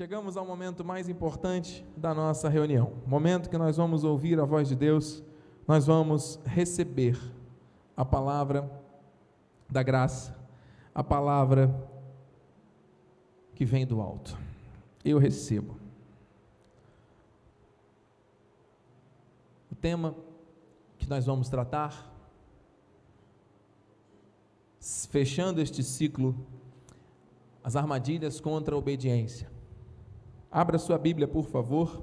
Chegamos ao momento mais importante da nossa reunião. Momento que nós vamos ouvir a voz de Deus, nós vamos receber a palavra da graça, a palavra que vem do alto. Eu recebo. O tema que nós vamos tratar, fechando este ciclo, as armadilhas contra a obediência. Abra sua Bíblia, por favor,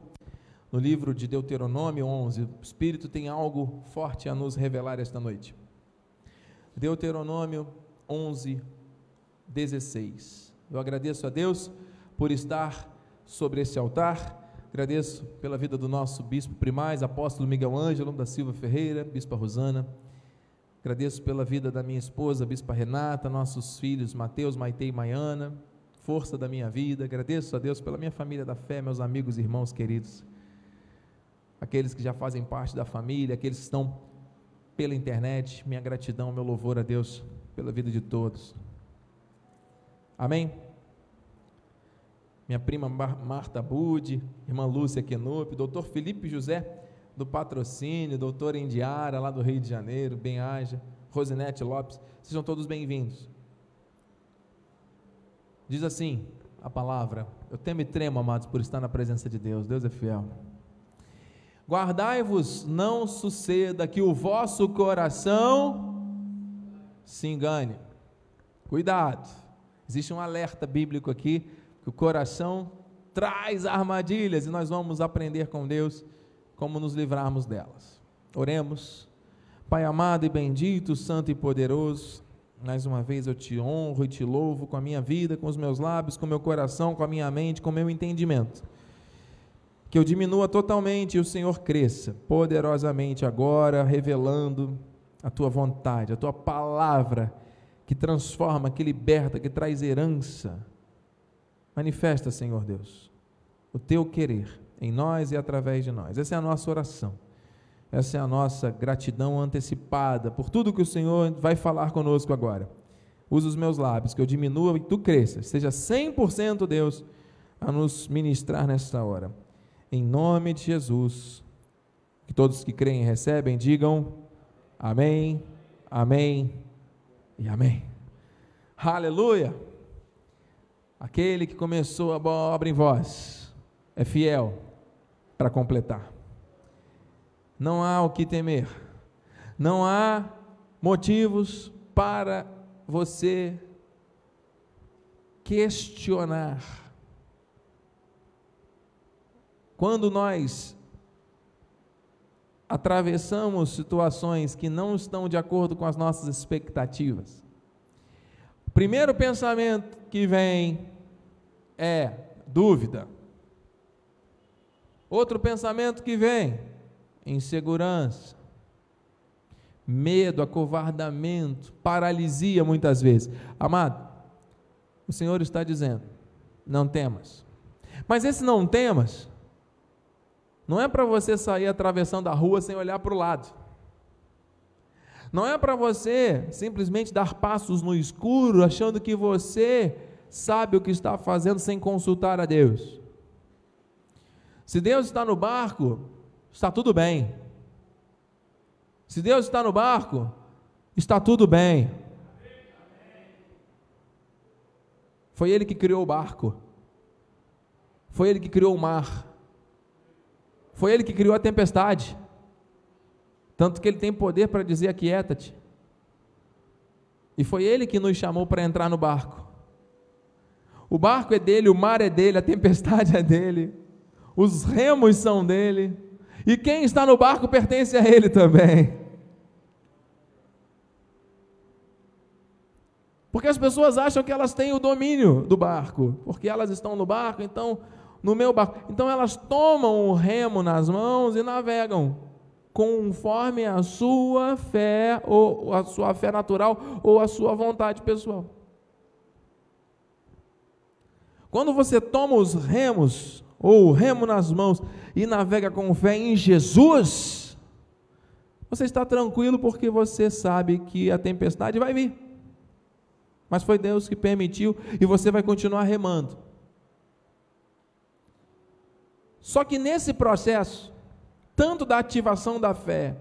no livro de Deuteronômio 11. O Espírito tem algo forte a nos revelar esta noite. Deuteronômio 11, 16. Eu agradeço a Deus por estar sobre esse altar. Agradeço pela vida do nosso bispo primaz, apóstolo Miguel Ângelo da Silva Ferreira, bispa Rosana. Agradeço pela vida da minha esposa, bispa Renata, nossos filhos Mateus, Maite e Maiana, força da minha vida. Agradeço a Deus pela minha família da fé, meus amigos e irmãos queridos. Aqueles que já fazem parte da família, aqueles que estão pela internet, minha gratidão, meu louvor a Deus pela vida de todos. Amém? Minha prima Marta Budi, irmã Lúcia Quenup, doutor Felipe José do Patrocínio, doutor Indiara lá do Rio de Janeiro, bem haja, Rosinete Lopes, sejam todos bem-vindos. Diz assim a palavra: Eu temo e tremo, amados, por estar na presença de Deus. Deus é fiel. Guardai-vos, não suceda que o vosso coração se engane. Cuidado. Existe um alerta bíblico aqui que o coração traz armadilhas e nós vamos aprender com Deus como nos livrarmos delas. Oremos. Pai amado e bendito, santo e poderoso, mais uma vez eu te honro e te louvo com a minha vida, com os meus lábios, com o meu coração, com a minha mente, com o meu entendimento. Que eu diminua totalmente e o Senhor cresça poderosamente agora, revelando a tua vontade, a tua palavra que transforma, que liberta, que traz herança. Manifesta, Senhor Deus, o teu querer em nós e através de nós. Essa é a nossa oração. Essa é a nossa gratidão antecipada por tudo que o Senhor vai falar conosco agora. Usa os meus lábios, que eu diminua e tu cresças. Seja 100% Deus a nos ministrar nesta hora. Em nome de Jesus. Que todos que creem e recebem digam amém, amém e amém. Aleluia! Aquele que começou a obra em vós é fiel para completar não há o que temer, não há motivos para você questionar. Quando nós atravessamos situações que não estão de acordo com as nossas expectativas, o primeiro pensamento que vem é dúvida. Outro pensamento que vem insegurança, medo, acovardamento, paralisia muitas vezes. Amado, o Senhor está dizendo: não temas. Mas esse não temas, não é para você sair atravessando a rua sem olhar para o lado. Não é para você simplesmente dar passos no escuro, achando que você sabe o que está fazendo sem consultar a Deus. Se Deus está no barco, está tudo bem. Se Deus está no barco, está tudo bem. Foi Ele que criou o barco. Foi Ele que criou o mar. Foi Ele que criou a tempestade. Tanto que Ele tem poder para dizer: aquieta-te. E foi Ele que nos chamou para entrar no barco. O barco é dele, o mar é dele, a tempestade é dele, os remos são dele. E quem está no barco pertence a ele também. Porque as pessoas acham que elas têm o domínio do barco, porque elas estão no barco, então, no meu barco. Então elas tomam o remo nas mãos e navegam conforme a sua fé, ou a sua fé natural, ou a sua vontade pessoal. Quando você toma os remos ou remo nas mãos e navega com fé em Jesus, você está tranquilo porque você sabe que a tempestade vai vir. Mas foi Deus que permitiu e você vai continuar remando. Só que nesse processo, tanto da ativação da fé,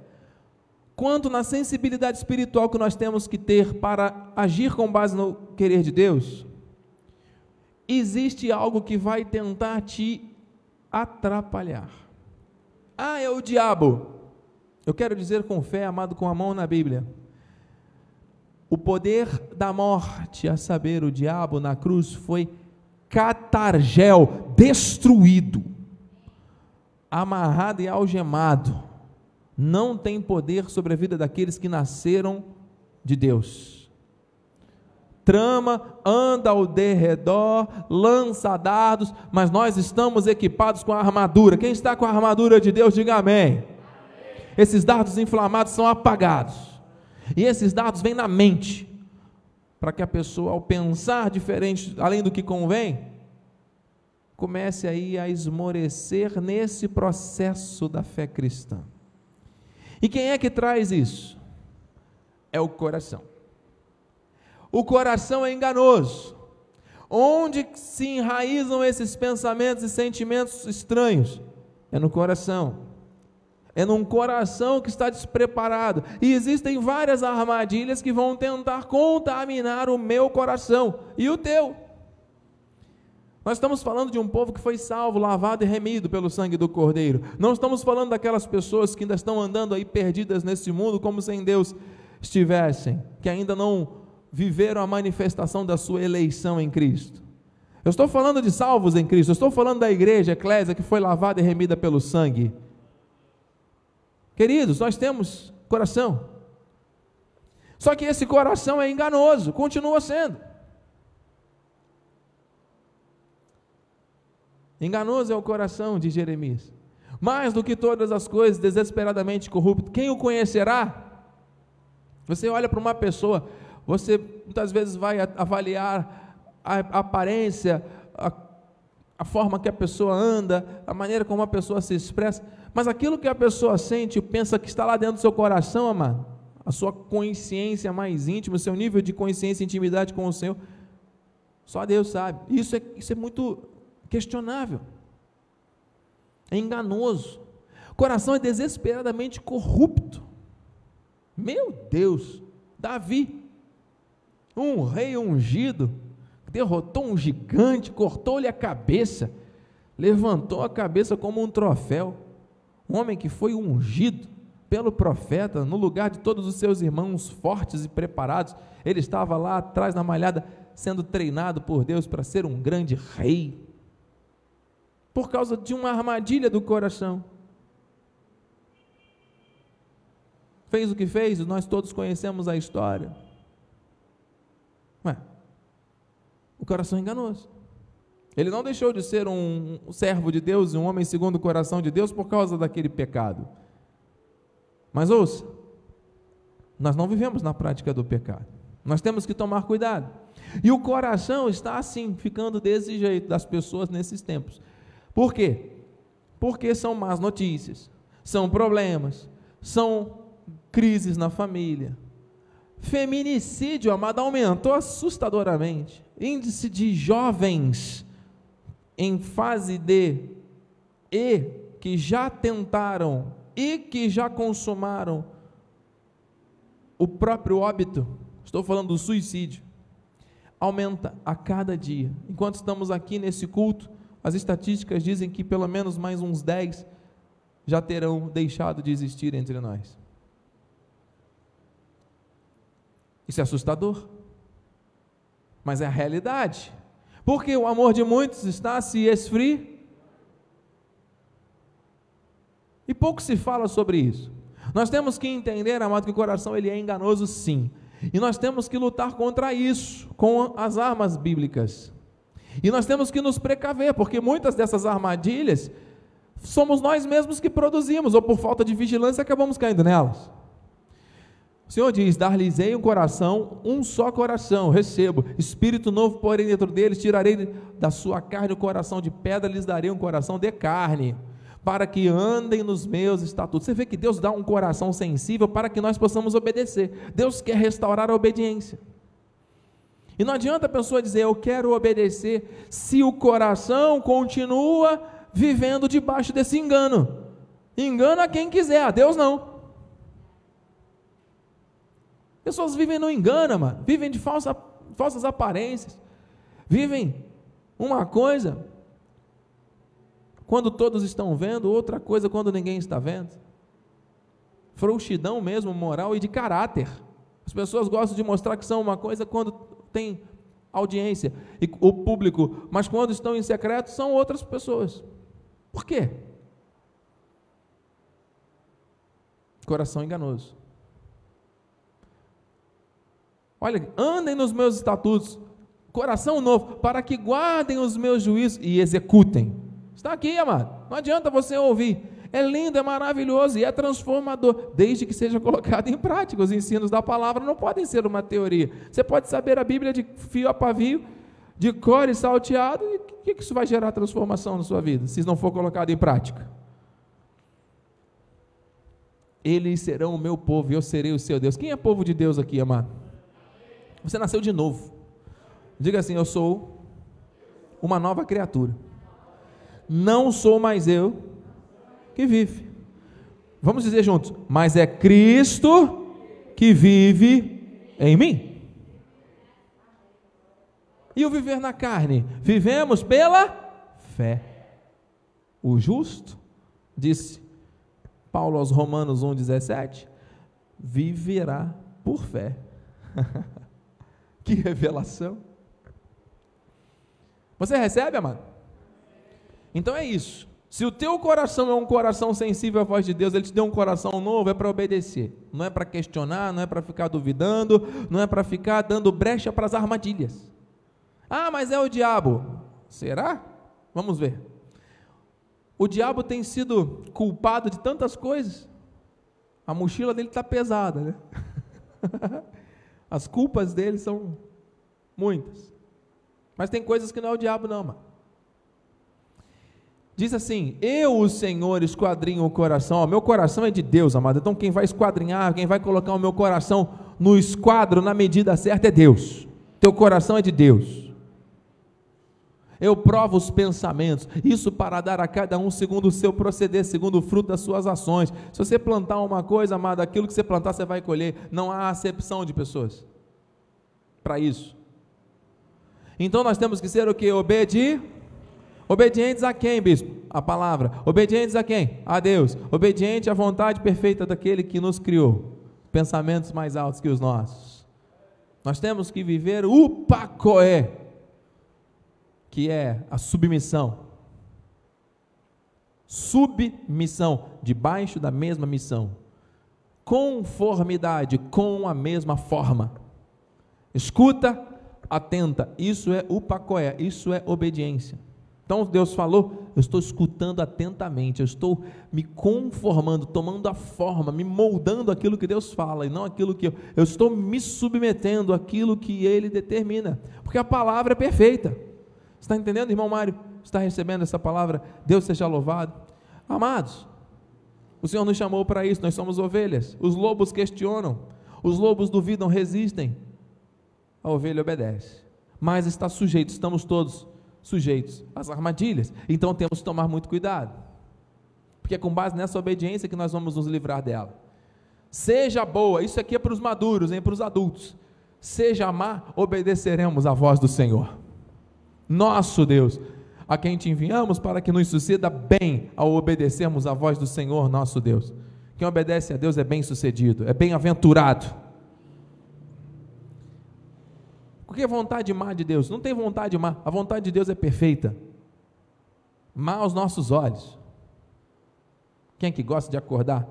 quanto na sensibilidade espiritual que nós temos que ter para agir com base no querer de Deus, existe algo que vai tentar te atrapalhar. Ah, é o diabo. Eu quero dizer com fé, amado, com a mão na Bíblia. O poder da morte, a saber, o diabo na cruz, foi catargel, destruído amarrado e algemado, não tem poder sobre a vida daqueles que nasceram de Deus. Trama, anda ao derredor, lança dardos, mas nós estamos equipados com a armadura. Quem está com a armadura de Deus, diga amém. amém. Esses dardos inflamados são apagados. E esses dardos vêm na mente, para que a pessoa, ao pensar diferente, além do que convém, comece aí a esmorecer nesse processo da fé cristã. E quem é que traz isso? É o coração. O coração é enganoso. Onde se enraizam esses pensamentos e sentimentos estranhos? É no coração. É num coração que está despreparado. E existem várias armadilhas que vão tentar contaminar o meu coração e o teu. Nós estamos falando de um povo que foi salvo, lavado e remido pelo sangue do Cordeiro. Não estamos falando daquelas pessoas que ainda estão andando aí perdidas nesse mundo como se em Deus estivessem, que ainda não viveram a manifestação da sua eleição em Cristo. Eu estou falando de salvos em Cristo, eu estou falando da igreja, eclésia, que foi lavada e remida pelo sangue. Queridos, nós temos coração. Só que esse coração é enganoso, continua sendo. Enganoso é o coração de Jeremias. Mais do que todas as coisas, desesperadamente corrupto. Quem o conhecerá? Você olha para uma pessoa, você muitas vezes vai avaliar a aparência, a, a forma que a pessoa anda, a maneira como a pessoa se expressa, mas aquilo que a pessoa sente, pensa que está lá dentro do seu coração, amado, a sua consciência mais íntima, o seu nível de consciência e intimidade com o Senhor, só Deus sabe. Isso é, isso é muito questionável, é enganoso, o coração é desesperadamente corrupto. Meu Deus, Davi, um rei ungido, derrotou um gigante, cortou-lhe a cabeça, levantou a cabeça como um troféu. Um homem que foi ungido pelo profeta no lugar de todos os seus irmãos fortes e preparados. Ele estava lá atrás na malhada, sendo treinado por Deus para ser um grande rei por causa de uma armadilha do coração. Fez o que fez, nós todos conhecemos a história. Ué, o coração enganoso. Ele não deixou de ser um servo de Deus e um homem segundo o coração de Deus por causa daquele pecado. Mas ouça, nós não vivemos na prática do pecado. Nós temos que tomar cuidado. E o coração está assim, ficando desse jeito das pessoas nesses tempos. Por quê? Porque são más notícias, são problemas, são crises na família. Feminicídio, amado, aumentou assustadoramente. Índice de jovens em fase de e que já tentaram e que já consumaram o próprio óbito, estou falando do suicídio, aumenta a cada dia. Enquanto estamos aqui nesse culto, as estatísticas dizem que pelo menos mais uns 10 já terão deixado de existir entre nós. Isso é assustador, mas é a realidade. Porque o amor de muitos está se esfriar. E pouco se fala sobre isso. Nós temos que entender, amado, que o coração ele é enganoso sim. E nós temos que lutar contra isso com as armas bíblicas. E nós temos que nos precaver, porque muitas dessas armadilhas somos nós mesmos que produzimos, ou por falta de vigilância acabamos caindo nelas. O Senhor diz: Dar-lhes-ei um coração, um só coração, recebo, espírito novo, porém dentro deles, tirarei da sua carne o coração de pedra, lhes darei um coração de carne, para que andem nos meus estatutos. Você vê que Deus dá um coração sensível para que nós possamos obedecer. Deus quer restaurar a obediência. E não adianta a pessoa dizer eu quero obedecer se o coração continua vivendo debaixo desse engano. Engana quem quiser, a Deus não. Pessoas vivem no engano, mano. Vivem de falsa, falsas aparências. Vivem uma coisa quando todos estão vendo, outra coisa quando ninguém está vendo. Frouxidão mesmo, moral e de caráter. As pessoas gostam de mostrar que são uma coisa quando tem audiência e o público, mas quando estão em secreto são outras pessoas. Por quê? Coração enganoso. Olha, andem nos meus estatutos, coração novo, para que guardem os meus juízos e executem. Está aqui, amado. Não adianta você ouvir. É lindo, é maravilhoso e é transformador, desde que seja colocado em prática. Os ensinos da palavra não podem ser uma teoria. Você pode saber a Bíblia de fio a pavio, de cor e salteado, e o que isso vai gerar transformação na sua vida, se não for colocado em prática? Eles serão o meu povo e eu serei o seu Deus. Quem é povo de Deus aqui, amado? Você nasceu de novo. Diga assim: Eu sou uma nova criatura. Não sou mais eu que vive. Vamos dizer juntos: Mas é Cristo que vive em mim. E o viver na carne? Vivemos pela fé. O justo, disse Paulo aos Romanos 1,17, viverá por fé. que revelação! Você recebe, amado? Então é isso. Se o teu coração é um coração sensível à voz de Deus, Ele te deu um coração novo, é para obedecer. Não é para questionar, não é para ficar duvidando, não é para ficar dando brecha para as armadilhas. Ah, mas é o diabo. Será? Vamos ver. O diabo tem sido culpado de tantas coisas. A mochila dele está pesada, né? As culpas dele são muitas. Mas tem coisas que não é o diabo, não, mano. Diz assim: Eu, o Senhor, esquadrinho o coração. O meu coração é de Deus, amado. Então, quem vai esquadrinhar, quem vai colocar o meu coração no esquadro, na medida certa, é Deus. Teu coração é de Deus. Eu provo os pensamentos, isso para dar a cada um segundo o seu proceder, segundo o fruto das suas ações. Se você plantar uma coisa, amado, aquilo que você plantar, você vai colher. Não há acepção de pessoas para isso. Então nós temos que ser o que? Obedi Obedientes a quem, bispo? A palavra. Obedientes a quem? A Deus. Obediente à vontade perfeita daquele que nos criou. Pensamentos mais altos que os nossos. Nós temos que viver o pacoé, que é a submissão. Submissão, debaixo da mesma missão. Conformidade com a mesma forma. Escuta, atenta. Isso é o pacoé, isso é obediência. Então Deus falou, eu estou escutando atentamente, eu estou me conformando, tomando a forma, me moldando aquilo que Deus fala e não aquilo que eu, eu estou me submetendo àquilo que Ele determina, porque a palavra é perfeita. Está entendendo, irmão Mário? Está recebendo essa palavra? Deus seja louvado. Amados, o Senhor nos chamou para isso, nós somos ovelhas. Os lobos questionam, os lobos duvidam, resistem. A ovelha obedece, mas está sujeito, estamos todos sujeitos às armadilhas. Então temos que tomar muito cuidado. Porque é com base nessa obediência que nós vamos nos livrar dela. Seja boa, isso aqui é para os maduros, hein, para os adultos. Seja má, obedeceremos à voz do Senhor. Nosso Deus, a quem te enviamos para que nos suceda bem ao obedecermos à voz do Senhor, nosso Deus. Quem obedece a Deus é bem-sucedido, é bem-aventurado. Porque a vontade má de Deus? Não tem vontade má, a vontade de Deus é perfeita. Má aos nossos olhos. Quem é que gosta de acordar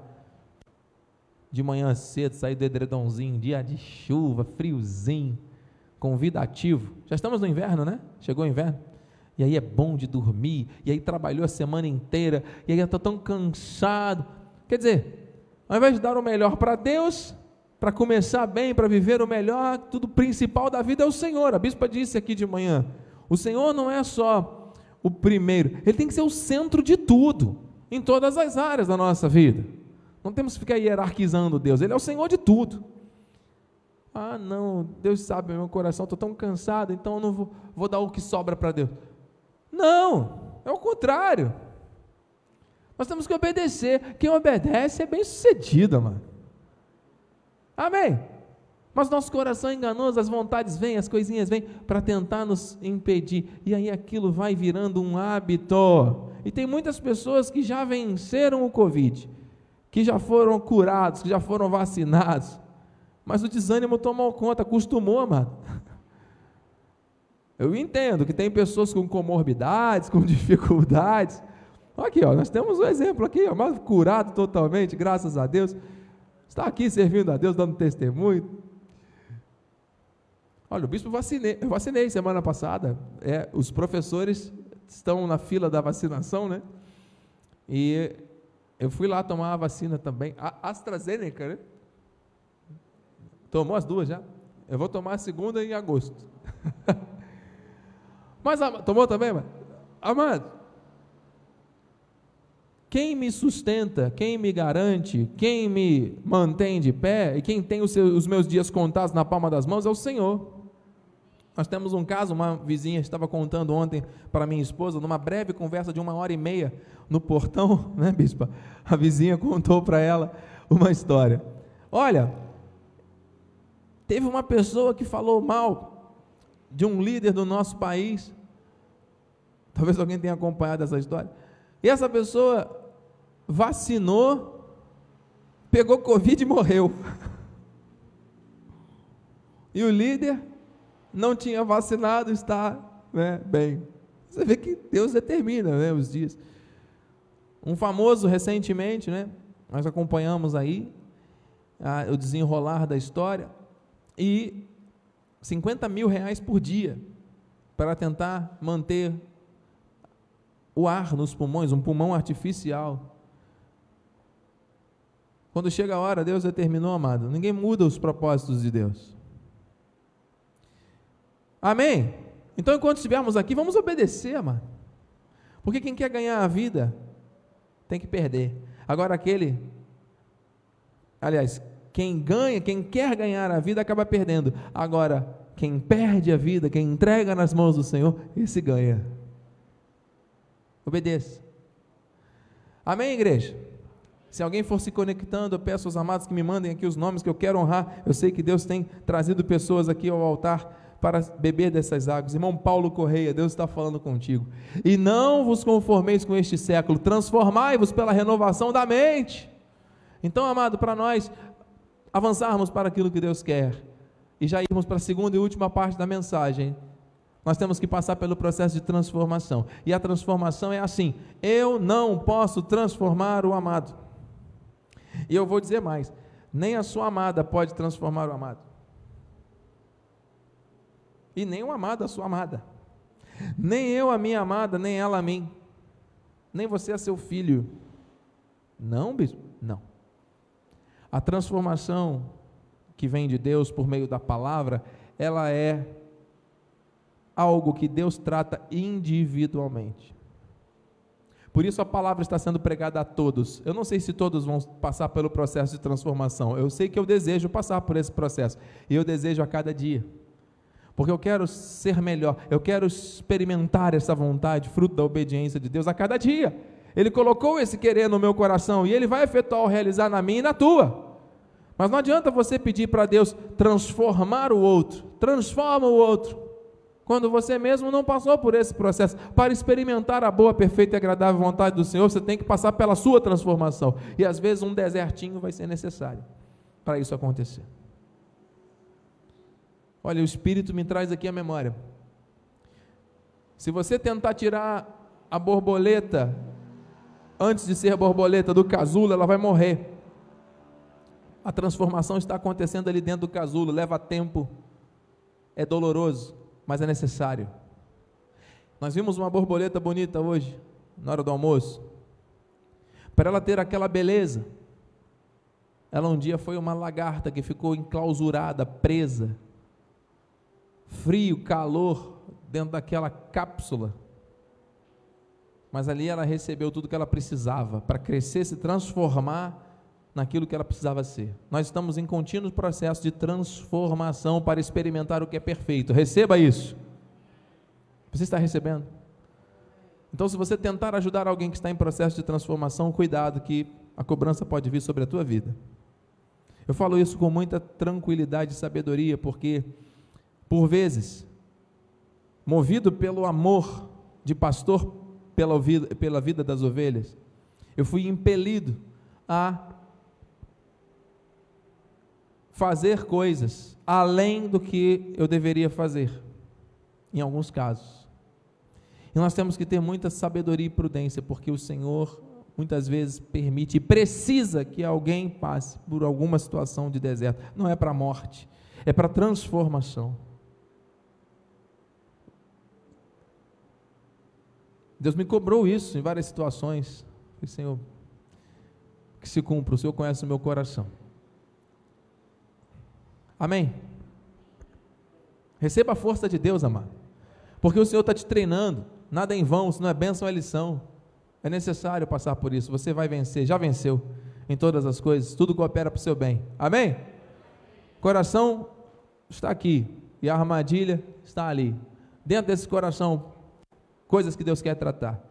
de manhã cedo, sair do edredomzinho, dia de chuva, friozinho, convidativo? Já estamos no inverno, né? Chegou o inverno. E aí é bom de dormir, e aí trabalhou a semana inteira, e aí está tão cansado. Quer dizer, ao invés de dar o melhor para Deus, para começar bem, para viver o melhor, tudo principal da vida é o Senhor. A bispa disse aqui de manhã: o Senhor não é só o primeiro, ele tem que ser o centro de tudo, em todas as áreas da nossa vida. Não temos que ficar hierarquizando Deus, ele é o Senhor de tudo. Ah, não, Deus sabe meu coração, estou tão cansado, então eu não vou, vou dar o que sobra para Deus. Não, é o contrário. Nós temos que obedecer. Quem obedece é bem sucedido, mano. Amém? Mas nosso coração é enganoso, as vontades vêm, as coisinhas vêm para tentar nos impedir. E aí aquilo vai virando um hábito. E tem muitas pessoas que já venceram o Covid, que já foram curados, que já foram vacinados. Mas o desânimo tomou conta, acostumou, mano. Eu entendo que tem pessoas com comorbidades, com dificuldades. Aqui, ó, nós temos um exemplo aqui, ó, mas curado totalmente, graças a Deus. Está aqui servindo a Deus, dando testemunho. Olha, o bispo vacinei, eu vacinei semana passada. É, os professores estão na fila da vacinação, né? E eu fui lá tomar a vacina também. A AstraZeneca, né? Tomou as duas já? Eu vou tomar a segunda em agosto. Mas tomou também, mano? Amado, quem me sustenta, quem me garante, quem me mantém de pé e quem tem os, seus, os meus dias contados na palma das mãos é o Senhor. Nós temos um caso, uma vizinha estava contando ontem para minha esposa, numa breve conversa de uma hora e meia no portão, né, bispa? A vizinha contou para ela uma história. Olha, teve uma pessoa que falou mal de um líder do nosso país. Talvez alguém tenha acompanhado essa história. E essa pessoa vacinou, pegou Covid e morreu. E o líder não tinha vacinado, está né, bem. Você vê que Deus determina né, os dias. Um famoso recentemente, né, nós acompanhamos aí a, o desenrolar da história, e 50 mil reais por dia para tentar manter o ar nos pulmões, um pulmão artificial. Quando chega a hora, Deus determinou, amado. Ninguém muda os propósitos de Deus. Amém? Então, enquanto estivermos aqui, vamos obedecer, mano. Porque quem quer ganhar a vida tem que perder. Agora, aquele, aliás, quem ganha, quem quer ganhar a vida acaba perdendo. Agora, quem perde a vida, quem entrega nas mãos do Senhor, esse ganha. Obedeça. Amém, igreja? Se alguém for se conectando, eu peço aos amados que me mandem aqui os nomes que eu quero honrar. Eu sei que Deus tem trazido pessoas aqui ao altar para beber dessas águas. Irmão Paulo Correia, Deus está falando contigo. E não vos conformeis com este século, transformai-vos pela renovação da mente. Então, amado, para nós avançarmos para aquilo que Deus quer e já irmos para a segunda e última parte da mensagem, nós temos que passar pelo processo de transformação. E a transformação é assim: eu não posso transformar o amado. E eu vou dizer mais: nem a sua amada pode transformar o amado e nem o amado a sua amada. Nem eu a minha amada, nem ela a mim. Nem você a seu filho. Não, bispo? Não. A transformação que vem de Deus por meio da palavra, ela é algo que Deus trata individualmente. Por isso a palavra está sendo pregada a todos. Eu não sei se todos vão passar pelo processo de transformação. Eu sei que eu desejo passar por esse processo. E eu desejo a cada dia porque eu quero ser melhor, eu quero experimentar essa vontade, fruto da obediência de Deus a cada dia. Ele colocou esse querer no meu coração e ele vai efetuar o realizar na minha e na tua. Mas não adianta você pedir para Deus transformar o outro, transforma o outro, quando você mesmo não passou por esse processo. Para experimentar a boa, perfeita e agradável vontade do Senhor, você tem que passar pela sua transformação. E às vezes um desertinho vai ser necessário para isso acontecer. Olha, o Espírito me traz aqui a memória. Se você tentar tirar a borboleta antes de ser borboleta do casulo, ela vai morrer. A transformação está acontecendo ali dentro do casulo, leva tempo, é doloroso, mas é necessário. Nós vimos uma borboleta bonita hoje, na hora do almoço. Para ela ter aquela beleza, ela um dia foi uma lagarta que ficou enclausurada, presa, frio, calor dentro daquela cápsula. Mas ali ela recebeu tudo que ela precisava para crescer, se transformar naquilo que ela precisava ser. Nós estamos em contínuo processo de transformação para experimentar o que é perfeito. Receba isso. Você está recebendo? Então, se você tentar ajudar alguém que está em processo de transformação, cuidado que a cobrança pode vir sobre a tua vida. Eu falo isso com muita tranquilidade e sabedoria, porque, por vezes, movido pelo amor de pastor pela vida, pela vida das ovelhas, eu fui impelido a fazer coisas além do que eu deveria fazer, em alguns casos. E nós temos que ter muita sabedoria e prudência, porque o Senhor muitas vezes permite e precisa que alguém passe por alguma situação de deserto. Não é para a morte, é para transformação. Deus me cobrou isso em várias situações. Falei, Senhor, que se cumpra, o Senhor conhece o meu coração. Amém? Receba a força de Deus, amado. Porque o Senhor está te treinando. Nada é em vão, se não é bênção, é lição. É necessário passar por isso. Você vai vencer, já venceu em todas as coisas. Tudo coopera para o seu bem. Amém? Coração está aqui e a armadilha está ali. Dentro desse coração, coisas que Deus quer tratar: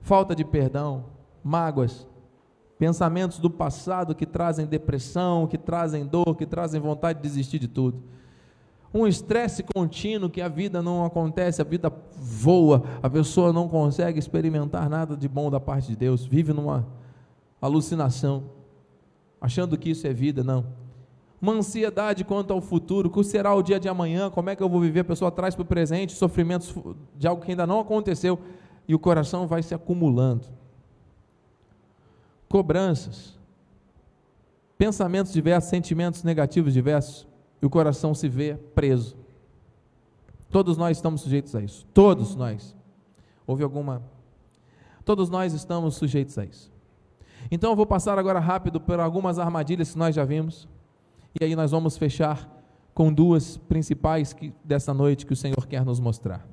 falta de perdão, mágoas, pensamentos do passado que trazem depressão, que trazem dor, que trazem vontade de desistir de tudo um estresse contínuo que a vida não acontece, a vida voa, a pessoa não consegue experimentar nada de bom da parte de Deus, vive numa alucinação, achando que isso é vida, não. Uma ansiedade quanto ao futuro, o que será o dia de amanhã, como é que eu vou viver, a pessoa traz para o presente sofrimentos de algo que ainda não aconteceu, e o coração vai se acumulando. Cobranças, pensamentos diversos, sentimentos negativos diversos, e o coração se vê preso. Todos nós estamos sujeitos a isso. Todos nós. Houve alguma. Todos nós estamos sujeitos a isso. Então eu vou passar agora rápido por algumas armadilhas que nós já vimos. E aí nós vamos fechar com duas principais que, dessa noite que o Senhor quer nos mostrar.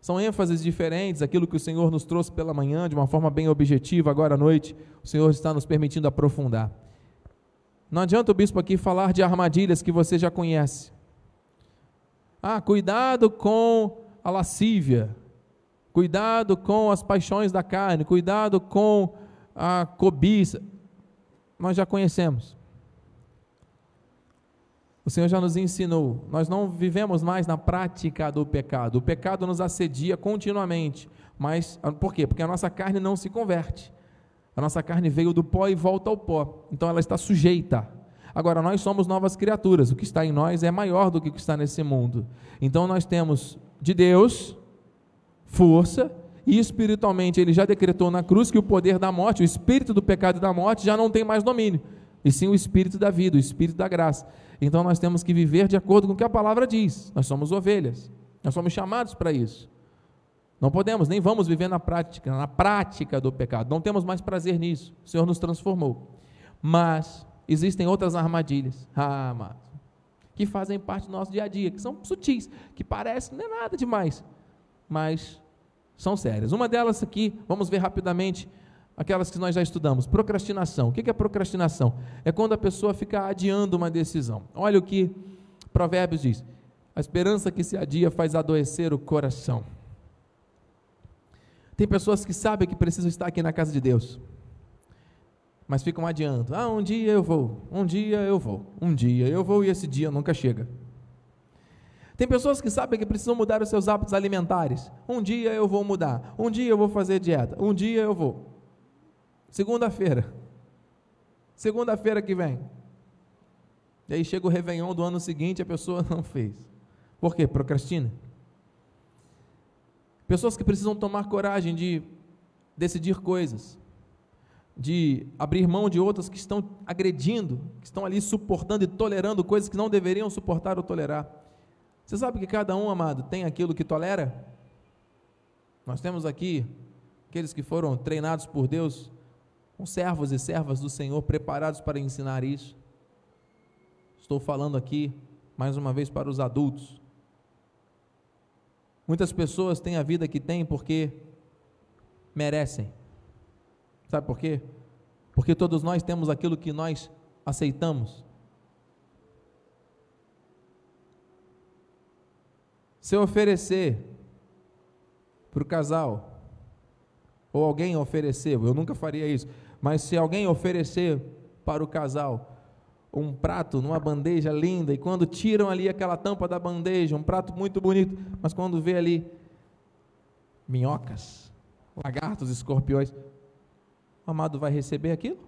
São ênfases diferentes, aquilo que o Senhor nos trouxe pela manhã, de uma forma bem objetiva, agora à noite, o Senhor está nos permitindo aprofundar. Não adianta o bispo aqui falar de armadilhas que você já conhece. Ah, cuidado com a lascívia, cuidado com as paixões da carne, cuidado com a cobiça. Nós já conhecemos. O Senhor já nos ensinou. Nós não vivemos mais na prática do pecado. O pecado nos assedia continuamente. Mas por quê? Porque a nossa carne não se converte. A nossa carne veio do pó e volta ao pó. Então ela está sujeita. Agora, nós somos novas criaturas. O que está em nós é maior do que o que está nesse mundo. Então nós temos de Deus força e espiritualmente ele já decretou na cruz que o poder da morte, o espírito do pecado e da morte já não tem mais domínio, e sim o espírito da vida, o espírito da graça. Então nós temos que viver de acordo com o que a palavra diz. Nós somos ovelhas. Nós somos chamados para isso. Não podemos, nem vamos viver na prática, na prática do pecado. Não temos mais prazer nisso. O Senhor nos transformou. Mas existem outras armadilhas, ah, que fazem parte do nosso dia a dia, que são sutis, que parecem não é nada demais, mas são sérias. Uma delas aqui, vamos ver rapidamente, aquelas que nós já estudamos. Procrastinação. O que é procrastinação? É quando a pessoa fica adiando uma decisão. Olha o que Provérbios diz: a esperança que se adia faz adoecer o coração. Tem pessoas que sabem que precisam estar aqui na casa de Deus, mas ficam adiando. Ah, um dia eu vou, um dia eu vou, um dia eu vou e esse dia nunca chega. Tem pessoas que sabem que precisam mudar os seus hábitos alimentares. Um dia eu vou mudar, um dia eu vou fazer dieta, um dia eu vou. Segunda-feira. Segunda-feira que vem. E aí chega o Réveillon do ano seguinte a pessoa não fez. Por quê? Procrastina. Pessoas que precisam tomar coragem de decidir coisas, de abrir mão de outras que estão agredindo, que estão ali suportando e tolerando coisas que não deveriam suportar ou tolerar. Você sabe que cada um, amado, tem aquilo que tolera? Nós temos aqui aqueles que foram treinados por Deus, com servos e servas do Senhor preparados para ensinar isso. Estou falando aqui, mais uma vez, para os adultos. Muitas pessoas têm a vida que têm porque merecem. Sabe por quê? Porque todos nós temos aquilo que nós aceitamos. Se eu oferecer para o casal, ou alguém oferecer, eu nunca faria isso, mas se alguém oferecer para o casal um prato numa bandeja linda, e quando tiram ali aquela tampa da bandeja, um prato muito bonito, mas quando vê ali minhocas, lagartos, escorpiões, o amado vai receber aquilo?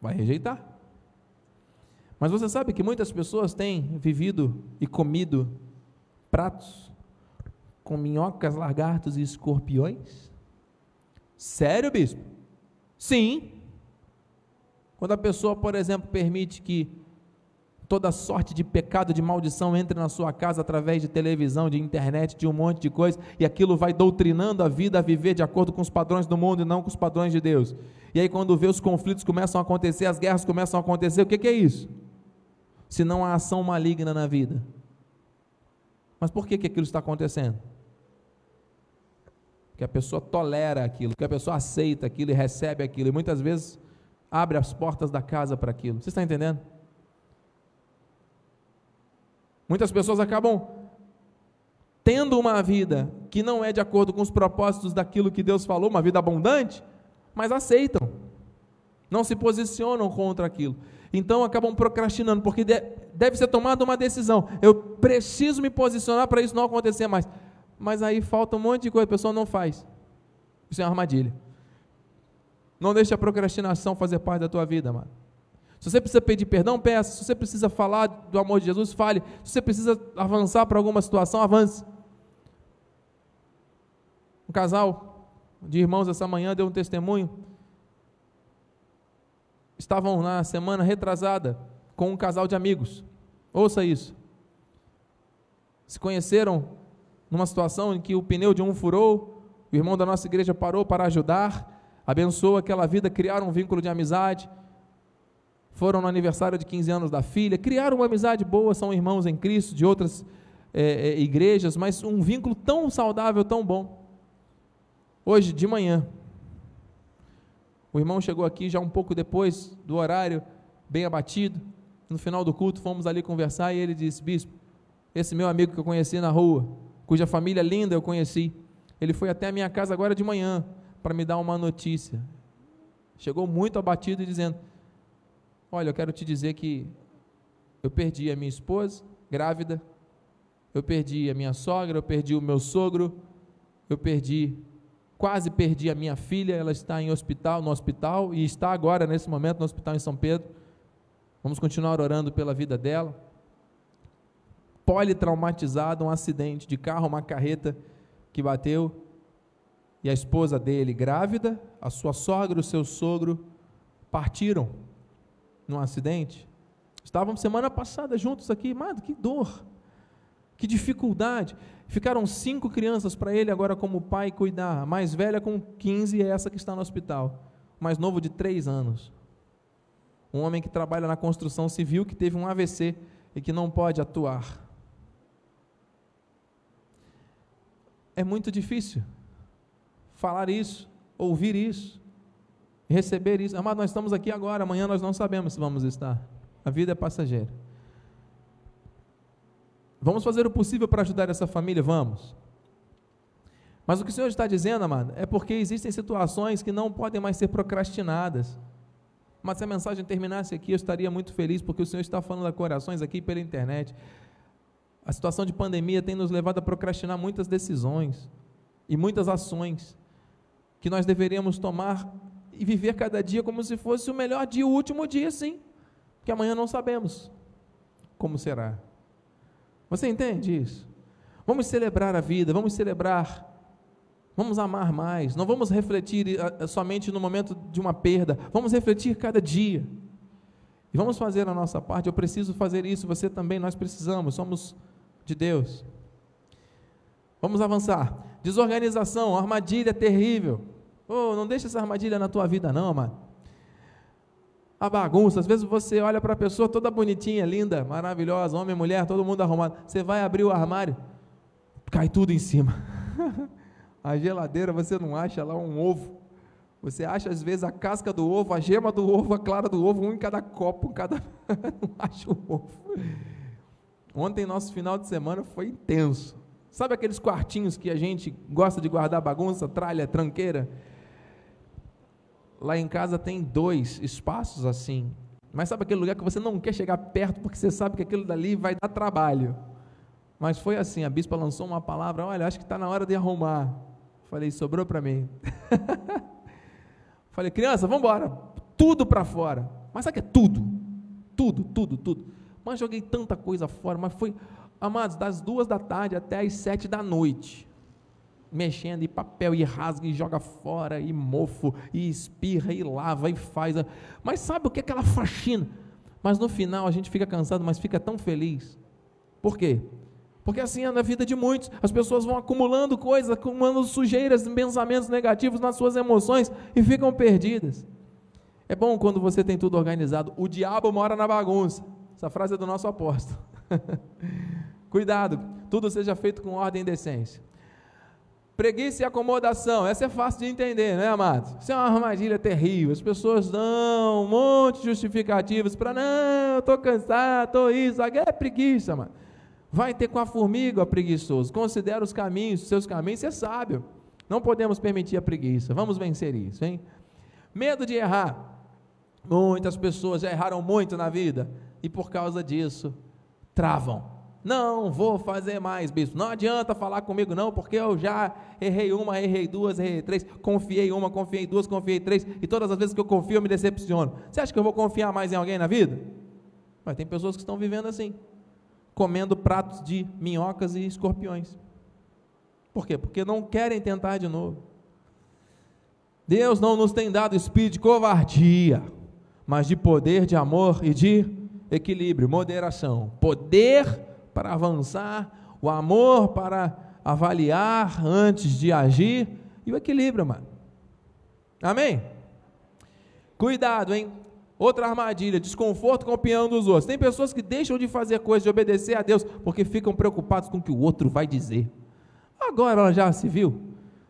Vai rejeitar. Mas você sabe que muitas pessoas têm vivido e comido pratos com minhocas, lagartos e escorpiões? Sério, bispo? Sim. Quando a pessoa, por exemplo, permite que toda sorte de pecado, de maldição entre na sua casa através de televisão, de internet, de um monte de coisa, e aquilo vai doutrinando a vida a viver de acordo com os padrões do mundo e não com os padrões de Deus. E aí, quando vê os conflitos começam a acontecer, as guerras começam a acontecer, o que, que é isso? Se não há ação maligna na vida. Mas por que, que aquilo está acontecendo? Que a pessoa tolera aquilo, que a pessoa aceita aquilo e recebe aquilo, e muitas vezes abre as portas da casa para aquilo. Você está entendendo? Muitas pessoas acabam tendo uma vida que não é de acordo com os propósitos daquilo que Deus falou, uma vida abundante, mas aceitam, não se posicionam contra aquilo. Então acabam procrastinando, porque deve ser tomada uma decisão. Eu preciso me posicionar para isso não acontecer mais. Mas aí falta um monte de coisa, a pessoa não faz. Isso é uma armadilha. Não deixe a procrastinação fazer parte da tua vida, mano. Se você precisa pedir perdão, peça. Se você precisa falar do amor de Jesus, fale. Se você precisa avançar para alguma situação, avance. Um casal de irmãos essa manhã deu um testemunho. Estavam na semana retrasada com um casal de amigos. Ouça isso. Se conheceram numa situação em que o pneu de um furou, o irmão da nossa igreja parou para ajudar abençoou aquela vida, criaram um vínculo de amizade, foram no aniversário de 15 anos da filha, criaram uma amizade boa, são irmãos em Cristo, de outras é, é, igrejas, mas um vínculo tão saudável, tão bom. Hoje, de manhã, o irmão chegou aqui já um pouco depois do horário, bem abatido. No final do culto, fomos ali conversar e ele disse: Bispo, esse meu amigo que eu conheci na rua, cuja família linda eu conheci, ele foi até a minha casa agora de manhã para me dar uma notícia. Chegou muito abatido dizendo: Olha, eu quero te dizer que eu perdi a minha esposa, grávida, eu perdi a minha sogra, eu perdi o meu sogro, eu perdi, quase perdi a minha filha, ela está em hospital, no hospital, e está agora, nesse momento, no hospital em São Pedro. Vamos continuar orando pela vida dela. Politraumatizada, um acidente de carro, uma carreta que bateu e a esposa dele grávida, a sua sogra e o seu sogro partiram num acidente. Estavam semana passada juntos aqui, mano, que dor, que dificuldade. Ficaram cinco crianças para ele agora como pai cuidar. A mais velha com 15 é essa que está no hospital. O mais novo de três anos. Um homem que trabalha na construção civil que teve um AVC e que não pode atuar. É muito difícil falar isso, ouvir isso, receber isso. Amado, nós estamos aqui agora, amanhã nós não sabemos se vamos estar. A vida é passageira. Vamos fazer o possível para ajudar essa família? Vamos. Mas o que o Senhor está dizendo, amado, é porque existem situações que não podem mais ser procrastinadas. Mas se a mensagem terminasse aqui, eu estaria muito feliz, porque o Senhor está falando a corações aqui pela internet. A situação de pandemia tem nos levado a procrastinar muitas decisões e muitas ações que nós deveríamos tomar e viver cada dia como se fosse o melhor dia, o último dia, sim, porque amanhã não sabemos como será. Você entende isso? Vamos celebrar a vida, vamos celebrar, vamos amar mais, não vamos refletir eh, eh, somente no momento de uma perda, vamos refletir cada dia. E vamos fazer a nossa parte. Eu preciso fazer isso, você também, nós precisamos, somos de Deus. Vamos avançar. Desorganização, armadilha terrível. Oh, não deixa essa armadilha na tua vida, não, mano. A bagunça, às vezes você olha para a pessoa toda bonitinha, linda, maravilhosa, homem, mulher, todo mundo arrumado. Você vai abrir o armário, cai tudo em cima. a geladeira, você não acha lá um ovo. Você acha às vezes a casca do ovo, a gema do ovo, a clara do ovo, um em cada copo, cada. não acha o ovo. Ontem, nosso final de semana foi intenso. Sabe aqueles quartinhos que a gente gosta de guardar bagunça, tralha, tranqueira? Lá em casa tem dois espaços assim. Mas sabe aquele lugar que você não quer chegar perto porque você sabe que aquilo dali vai dar trabalho? Mas foi assim, a bispa lançou uma palavra, olha, acho que está na hora de arrumar. Falei, sobrou para mim. Falei, criança, vamos embora, tudo para fora. Mas sabe que é tudo? Tudo, tudo, tudo. Mas joguei tanta coisa fora, mas foi, amados, das duas da tarde até as sete da noite mexendo, e papel, e rasga, e joga fora, e mofo, e espirra, e lava, e faz. Mas sabe o que é aquela faxina? Mas no final a gente fica cansado, mas fica tão feliz. Por quê? Porque assim é na vida de muitos. As pessoas vão acumulando coisas, acumulando sujeiras, pensamentos negativos nas suas emoções e ficam perdidas. É bom quando você tem tudo organizado. O diabo mora na bagunça. Essa frase é do nosso apóstolo. Cuidado, tudo seja feito com ordem e decência. Preguiça e acomodação, essa é fácil de entender, né, amados? Isso é uma armadilha terrível. As pessoas dão um monte de justificativas para, não, estou cansado, estou isso, é preguiça, mano. Vai ter com a formiga, preguiçoso. Considera os caminhos, os seus caminhos, você é sábio. Não podemos permitir a preguiça. Vamos vencer isso, hein? Medo de errar. Muitas pessoas já erraram muito na vida e por causa disso travam. Não vou fazer mais, bispo. Não adianta falar comigo, não, porque eu já errei uma, errei duas, errei três, confiei uma, confiei duas, confiei três, e todas as vezes que eu confio eu me decepciono. Você acha que eu vou confiar mais em alguém na vida? Mas tem pessoas que estão vivendo assim, comendo pratos de minhocas e escorpiões. Por quê? Porque não querem tentar de novo. Deus não nos tem dado espírito de covardia, mas de poder, de amor e de equilíbrio, moderação. Poder para avançar, o amor para avaliar antes de agir e o equilíbrio, mano. Amém? Cuidado, hein? Outra armadilha, desconforto com a opinião dos outros. Tem pessoas que deixam de fazer coisas, de obedecer a Deus, porque ficam preocupados com o que o outro vai dizer. Agora ela já se viu.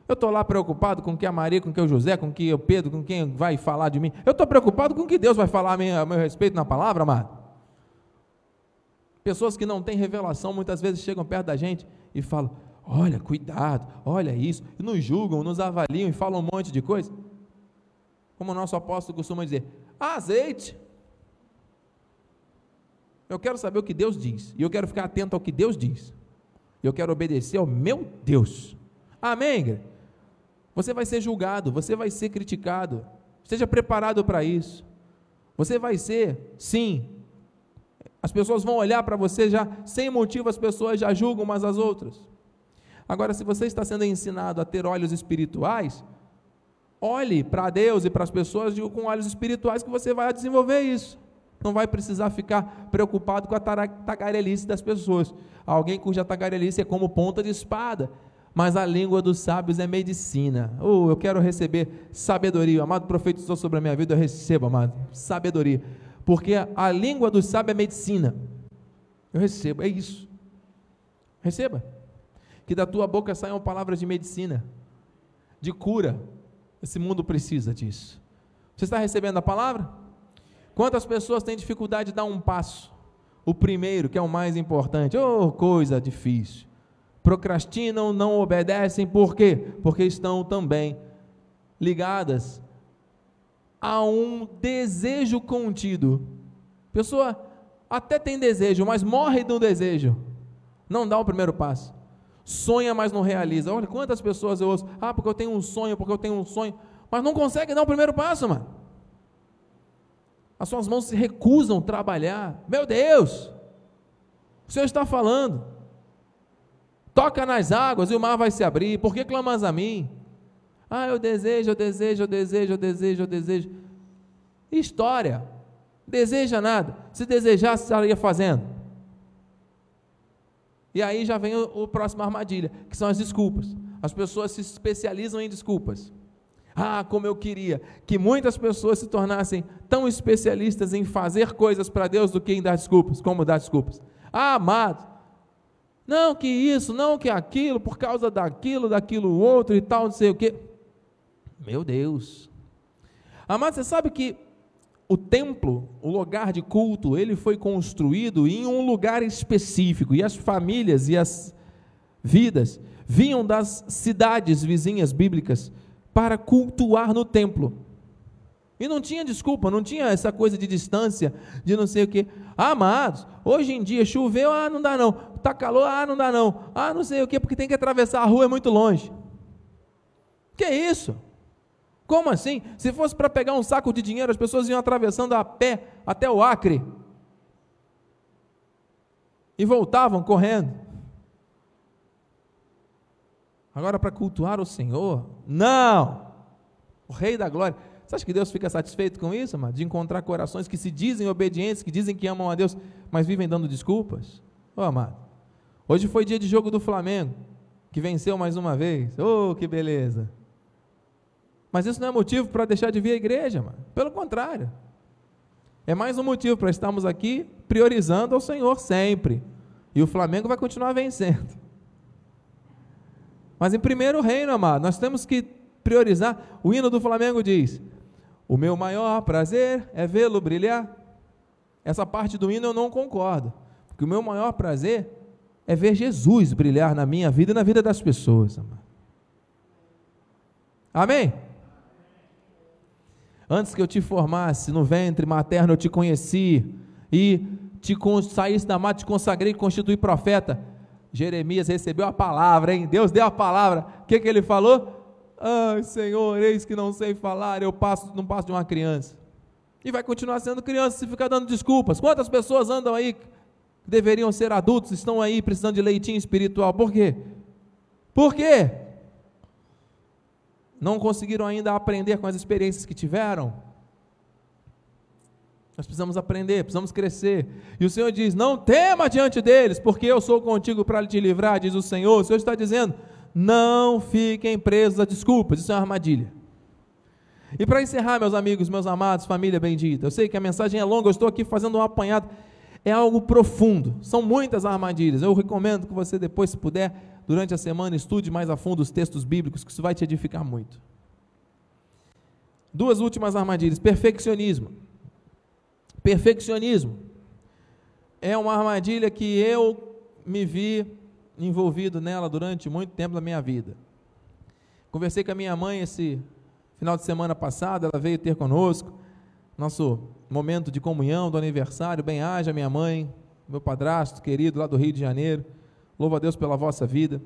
Eu estou lá preocupado com o que a Maria, com o que o José, com o que o Pedro, com quem vai falar de mim. Eu estou preocupado com o que Deus vai falar a a meu respeito na palavra, amado. Pessoas que não têm revelação muitas vezes chegam perto da gente e falam: Olha, cuidado, olha isso, e nos julgam, nos avaliam e falam um monte de coisa. Como o nosso apóstolo costuma dizer: azeite. Eu quero saber o que Deus diz, e eu quero ficar atento ao que Deus diz. Eu quero obedecer ao meu Deus. Amém? Você vai ser julgado, você vai ser criticado. Esteja preparado para isso. Você vai ser, sim, as pessoas vão olhar para você já, sem motivo, as pessoas já julgam umas às outras. Agora, se você está sendo ensinado a ter olhos espirituais, olhe para Deus e para as pessoas com olhos espirituais que você vai desenvolver isso. Não vai precisar ficar preocupado com a tagarelice das pessoas. Alguém cuja tagarelice é como ponta de espada, mas a língua dos sábios é medicina. Oh, eu quero receber sabedoria. Amado profeta estou sobre a minha vida, eu recebo, amado, sabedoria porque a língua do sábio é medicina. Eu recebo, é isso. Receba. Que da tua boca saiam palavras de medicina, de cura. Esse mundo precisa disso. Você está recebendo a palavra? Quantas pessoas têm dificuldade de dar um passo? O primeiro, que é o mais importante. Oh, coisa difícil. Procrastinam, não obedecem, por quê? Porque estão também ligadas a um desejo contido. Pessoa até tem desejo, mas morre do desejo. Não dá o primeiro passo. Sonha, mas não realiza. Olha quantas pessoas eu ouço. Ah, porque eu tenho um sonho, porque eu tenho um sonho. Mas não consegue dar o primeiro passo, mano. As suas mãos se recusam a trabalhar. Meu Deus! O Senhor está falando. Toca nas águas e o mar vai se abrir. Por que clamas a mim? Ah, eu desejo, eu desejo, eu desejo, eu desejo, eu desejo. História. Deseja nada. Se desejasse, estaria fazendo. E aí já vem o, o próximo armadilha, que são as desculpas. As pessoas se especializam em desculpas. Ah, como eu queria que muitas pessoas se tornassem tão especialistas em fazer coisas para Deus do que em dar desculpas, como dar desculpas. Ah, amado, não que isso, não que aquilo, por causa daquilo, daquilo outro e tal, não sei o quê. Meu Deus. Amado, você sabe que o templo, o lugar de culto, ele foi construído em um lugar específico e as famílias e as vidas vinham das cidades vizinhas bíblicas para cultuar no templo. E não tinha desculpa, não tinha essa coisa de distância, de não sei o que. Ah, amados, hoje em dia choveu, ah, não dá não. Tá calor, ah, não dá não. Ah, não sei o que, porque tem que atravessar a rua, é muito longe. Que isso? Como assim? Se fosse para pegar um saco de dinheiro, as pessoas iam atravessando a pé até o Acre. E voltavam correndo. Agora, para cultuar o Senhor? Não! O Rei da Glória. Você acha que Deus fica satisfeito com isso, amado? De encontrar corações que se dizem obedientes, que dizem que amam a Deus, mas vivem dando desculpas? Ô, oh, amado, hoje foi dia de jogo do Flamengo, que venceu mais uma vez. Oh, que beleza! Mas isso não é motivo para deixar de vir à igreja, mano. Pelo contrário. É mais um motivo para estarmos aqui priorizando ao Senhor sempre. E o Flamengo vai continuar vencendo. Mas em primeiro reino, amado, nós temos que priorizar. O hino do Flamengo diz: o meu maior prazer é vê-lo brilhar. Essa parte do hino eu não concordo, porque o meu maior prazer é ver Jesus brilhar na minha vida e na vida das pessoas. Amém? Antes que eu te formasse no ventre materno, eu te conheci e te saísse da mata, te consagrei e constituí profeta. Jeremias recebeu a palavra, hein? Deus deu a palavra. O que, que ele falou? Ai, Senhor, eis que não sei falar, eu passo, não passo de uma criança. E vai continuar sendo criança se ficar dando desculpas. Quantas pessoas andam aí que deveriam ser adultos, estão aí precisando de leitinho espiritual? Por quê? Por quê? Não conseguiram ainda aprender com as experiências que tiveram? Nós precisamos aprender, precisamos crescer. E o Senhor diz: Não tema diante deles, porque eu sou contigo para te livrar, diz o Senhor. O Senhor está dizendo: não fiquem presos a desculpas, isso é uma armadilha. E para encerrar, meus amigos, meus amados, família bendita, eu sei que a mensagem é longa, eu estou aqui fazendo um apanhado, é algo profundo, são muitas armadilhas. Eu recomendo que você, depois, se puder, durante a semana, estude mais a fundo os textos bíblicos, que isso vai te edificar muito. Duas últimas armadilhas: perfeccionismo. Perfeccionismo é uma armadilha que eu me vi envolvido nela durante muito tempo da minha vida. Conversei com a minha mãe esse final de semana passado, ela veio ter conosco, nosso momento de comunhão do aniversário. Bem haja minha mãe, meu padrasto querido lá do Rio de Janeiro. Louvo a Deus pela vossa vida.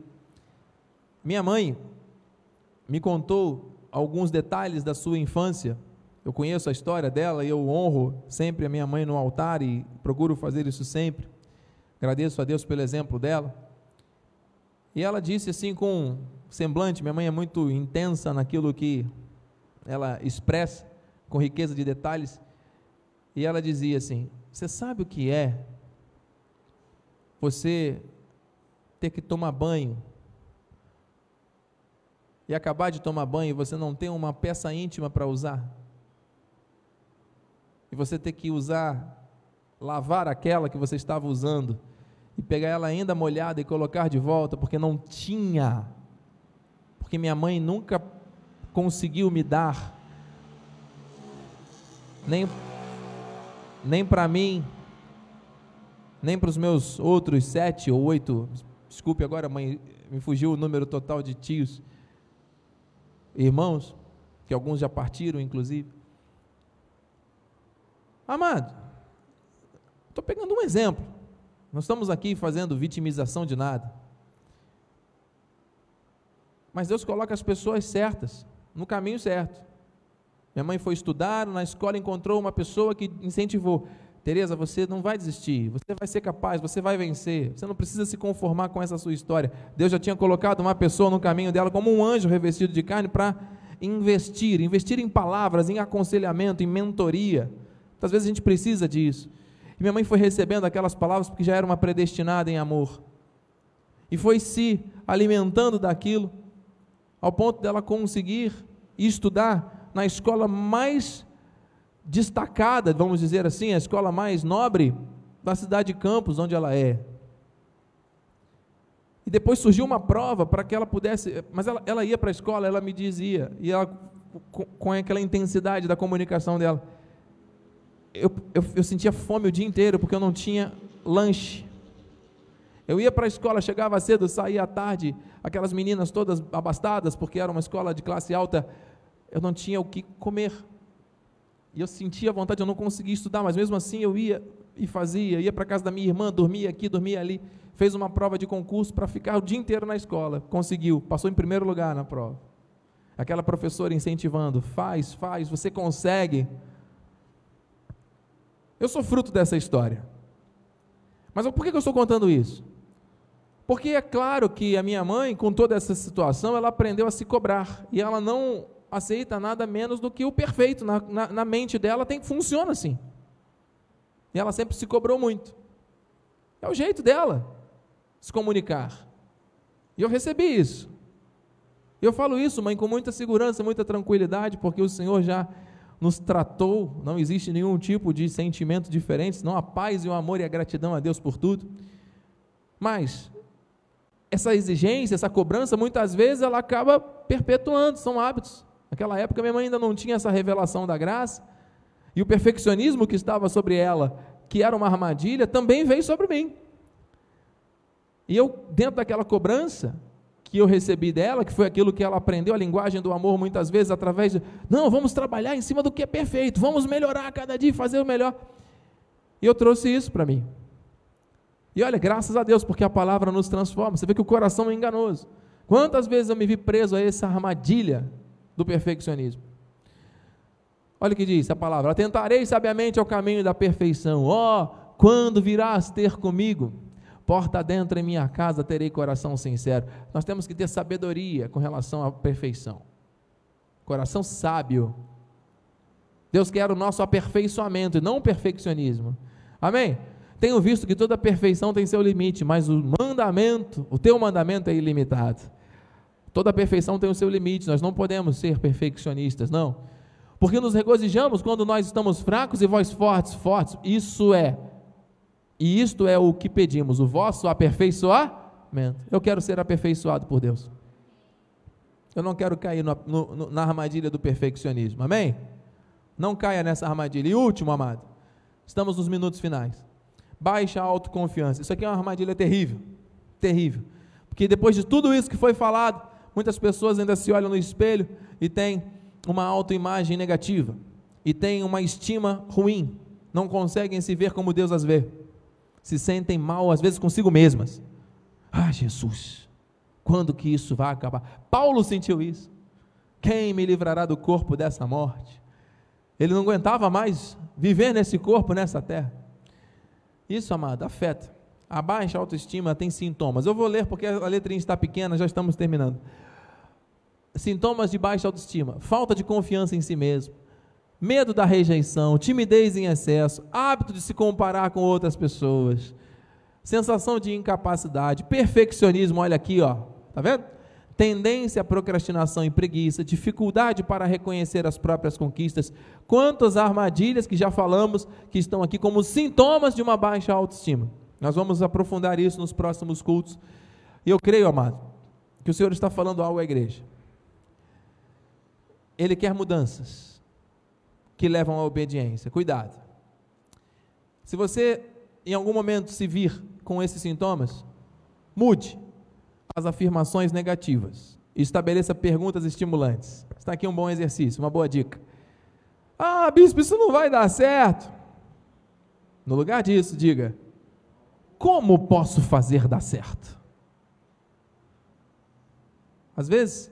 Minha mãe me contou alguns detalhes da sua infância. Eu conheço a história dela e eu honro sempre a minha mãe no altar e procuro fazer isso sempre. Agradeço a Deus pelo exemplo dela. E ela disse assim com semblante, minha mãe é muito intensa naquilo que ela expressa, com riqueza de detalhes. E ela dizia assim: Você sabe o que é você ter que tomar banho e acabar de tomar banho e você não tem uma peça íntima para usar? E você ter que usar, lavar aquela que você estava usando e pegar ela ainda molhada e colocar de volta, porque não tinha, porque minha mãe nunca conseguiu me dar, nem, nem para mim, nem para os meus outros sete ou oito, desculpe agora, mãe, me fugiu o número total de tios, irmãos, que alguns já partiram, inclusive. Amado, estou pegando um exemplo. Não estamos aqui fazendo vitimização de nada. Mas Deus coloca as pessoas certas, no caminho certo. Minha mãe foi estudar, na escola encontrou uma pessoa que incentivou. Tereza, você não vai desistir, você vai ser capaz, você vai vencer. Você não precisa se conformar com essa sua história. Deus já tinha colocado uma pessoa no caminho dela como um anjo revestido de carne para investir, investir em palavras, em aconselhamento, em mentoria. Às vezes a gente precisa disso. E minha mãe foi recebendo aquelas palavras porque já era uma predestinada em amor. E foi se alimentando daquilo, ao ponto dela conseguir estudar na escola mais destacada, vamos dizer assim, a escola mais nobre da cidade de Campos, onde ela é. E depois surgiu uma prova para que ela pudesse, mas ela, ela ia para a escola, ela me dizia, e ela, com, com aquela intensidade da comunicação dela, eu, eu, eu sentia fome o dia inteiro porque eu não tinha lanche. Eu ia para a escola, chegava cedo, saía à tarde, aquelas meninas todas abastadas, porque era uma escola de classe alta, eu não tinha o que comer. E eu sentia vontade, eu não conseguia estudar, mas mesmo assim eu ia e fazia, ia para casa da minha irmã, dormia aqui, dormia ali, fez uma prova de concurso para ficar o dia inteiro na escola, conseguiu, passou em primeiro lugar na prova. Aquela professora incentivando, faz, faz, você consegue. Eu sou fruto dessa história. Mas por que eu estou contando isso? Porque é claro que a minha mãe, com toda essa situação, ela aprendeu a se cobrar. E ela não aceita nada menos do que o perfeito. Na, na, na mente dela tem que funciona assim. E ela sempre se cobrou muito. É o jeito dela se comunicar. E eu recebi isso. Eu falo isso, mãe, com muita segurança, muita tranquilidade, porque o Senhor já nos tratou, não existe nenhum tipo de sentimento diferente, senão a paz e o amor e a gratidão a Deus por tudo. Mas essa exigência, essa cobrança, muitas vezes ela acaba perpetuando, são hábitos. Naquela época minha mãe ainda não tinha essa revelação da graça, e o perfeccionismo que estava sobre ela, que era uma armadilha, também veio sobre mim. E eu, dentro daquela cobrança, que eu recebi dela, que foi aquilo que ela aprendeu, a linguagem do amor, muitas vezes através de, não, vamos trabalhar em cima do que é perfeito, vamos melhorar cada dia, fazer o melhor. E eu trouxe isso para mim. E olha, graças a Deus, porque a palavra nos transforma. Você vê que o coração é enganoso. Quantas vezes eu me vi preso a essa armadilha do perfeccionismo? Olha o que diz a palavra: Atentarei sabiamente ao caminho da perfeição. Ó, oh, quando virás ter comigo? Porta dentro em minha casa terei coração sincero. Nós temos que ter sabedoria com relação à perfeição. Coração sábio. Deus quer o nosso aperfeiçoamento e não o perfeccionismo. Amém? Tenho visto que toda perfeição tem seu limite, mas o mandamento, o teu mandamento é ilimitado. Toda perfeição tem o seu limite, nós não podemos ser perfeccionistas, não. Porque nos regozijamos quando nós estamos fracos e vós fortes, fortes. Isso é e isto é o que pedimos, o vosso aperfeiçoamento. Eu quero ser aperfeiçoado por Deus. Eu não quero cair no, no, na armadilha do perfeccionismo. Amém? Não caia nessa armadilha. E último, amado, estamos nos minutos finais. Baixa autoconfiança. Isso aqui é uma armadilha terrível. Terrível. Porque depois de tudo isso que foi falado, muitas pessoas ainda se olham no espelho e têm uma autoimagem negativa. E têm uma estima ruim. Não conseguem se ver como Deus as vê se sentem mal, às vezes consigo mesmas. Ah, Jesus, quando que isso vai acabar? Paulo sentiu isso. Quem me livrará do corpo dessa morte? Ele não aguentava mais viver nesse corpo, nessa terra. Isso, amado, afeta. A baixa autoestima tem sintomas. Eu vou ler porque a letrinha está pequena, já estamos terminando. Sintomas de baixa autoestima: falta de confiança em si mesmo, medo da rejeição, timidez em excesso, hábito de se comparar com outras pessoas, sensação de incapacidade, perfeccionismo, olha aqui, ó, tá vendo? Tendência à procrastinação e preguiça, dificuldade para reconhecer as próprias conquistas, quantas armadilhas que já falamos que estão aqui como sintomas de uma baixa autoestima. Nós vamos aprofundar isso nos próximos cultos. E eu creio, amado, que o Senhor está falando algo à igreja. Ele quer mudanças que levam à obediência. Cuidado. Se você em algum momento se vir com esses sintomas, mude as afirmações negativas estabeleça perguntas estimulantes. Está aqui um bom exercício, uma boa dica. Ah, bispo, isso não vai dar certo. No lugar disso, diga: Como posso fazer dar certo? Às vezes,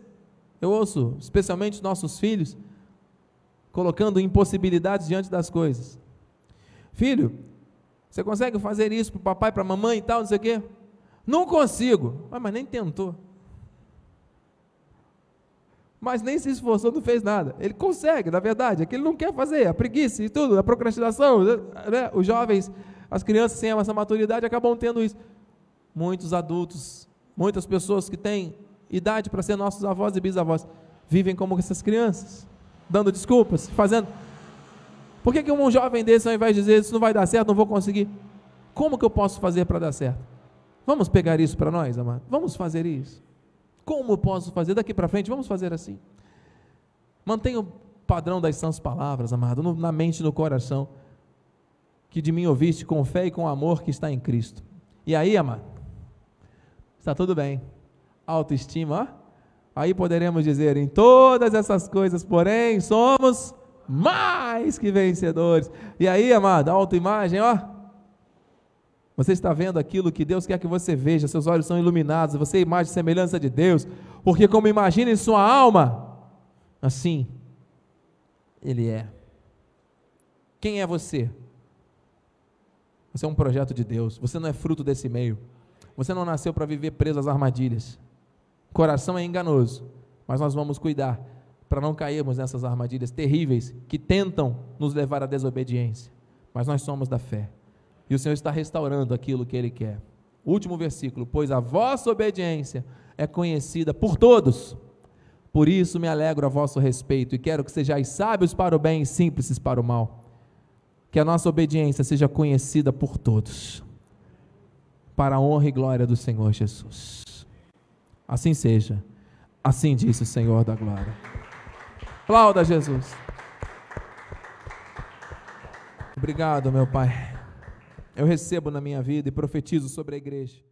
eu ouço, especialmente nossos filhos, colocando impossibilidades diante das coisas. Filho, você consegue fazer isso para o papai, para a mamãe e tal, não sei o quê? Não consigo. Ah, mas nem tentou. Mas nem se esforçou, não fez nada. Ele consegue, na verdade, é que ele não quer fazer, a preguiça e tudo, a procrastinação. Né? Os jovens, as crianças sem essa maturidade acabam tendo isso. Muitos adultos, muitas pessoas que têm idade para ser nossos avós e bisavós, vivem como essas crianças dando desculpas, fazendo. Por que, que um jovem desse, ao invés de dizer isso não vai dar certo, não vou conseguir? Como que eu posso fazer para dar certo? Vamos pegar isso para nós, amado? Vamos fazer isso. Como eu posso fazer? Daqui para frente, vamos fazer assim. Mantenha o padrão das sãs palavras, amado, na mente e no coração, que de mim ouviste com fé e com amor que está em Cristo. E aí, amado, está tudo bem. Autoestima. Aí poderemos dizer: em todas essas coisas, porém, somos mais que vencedores. E aí, amado, autoimagem, ó. Você está vendo aquilo que Deus quer que você veja, seus olhos são iluminados, você é imagem e semelhança de Deus, porque como imagina em sua alma, assim Ele é. Quem é você? Você é um projeto de Deus, você não é fruto desse meio, você não nasceu para viver preso às armadilhas. Coração é enganoso, mas nós vamos cuidar para não cairmos nessas armadilhas terríveis que tentam nos levar à desobediência. Mas nós somos da fé. E o Senhor está restaurando aquilo que Ele quer. Último versículo: Pois a vossa obediência é conhecida por todos. Por isso me alegro a vosso respeito e quero que sejais sábios para o bem e simples para o mal. Que a nossa obediência seja conhecida por todos, para a honra e glória do Senhor Jesus. Assim seja. Assim disse o Senhor da glória. Aplauda Jesus. Obrigado, meu Pai. Eu recebo na minha vida e profetizo sobre a igreja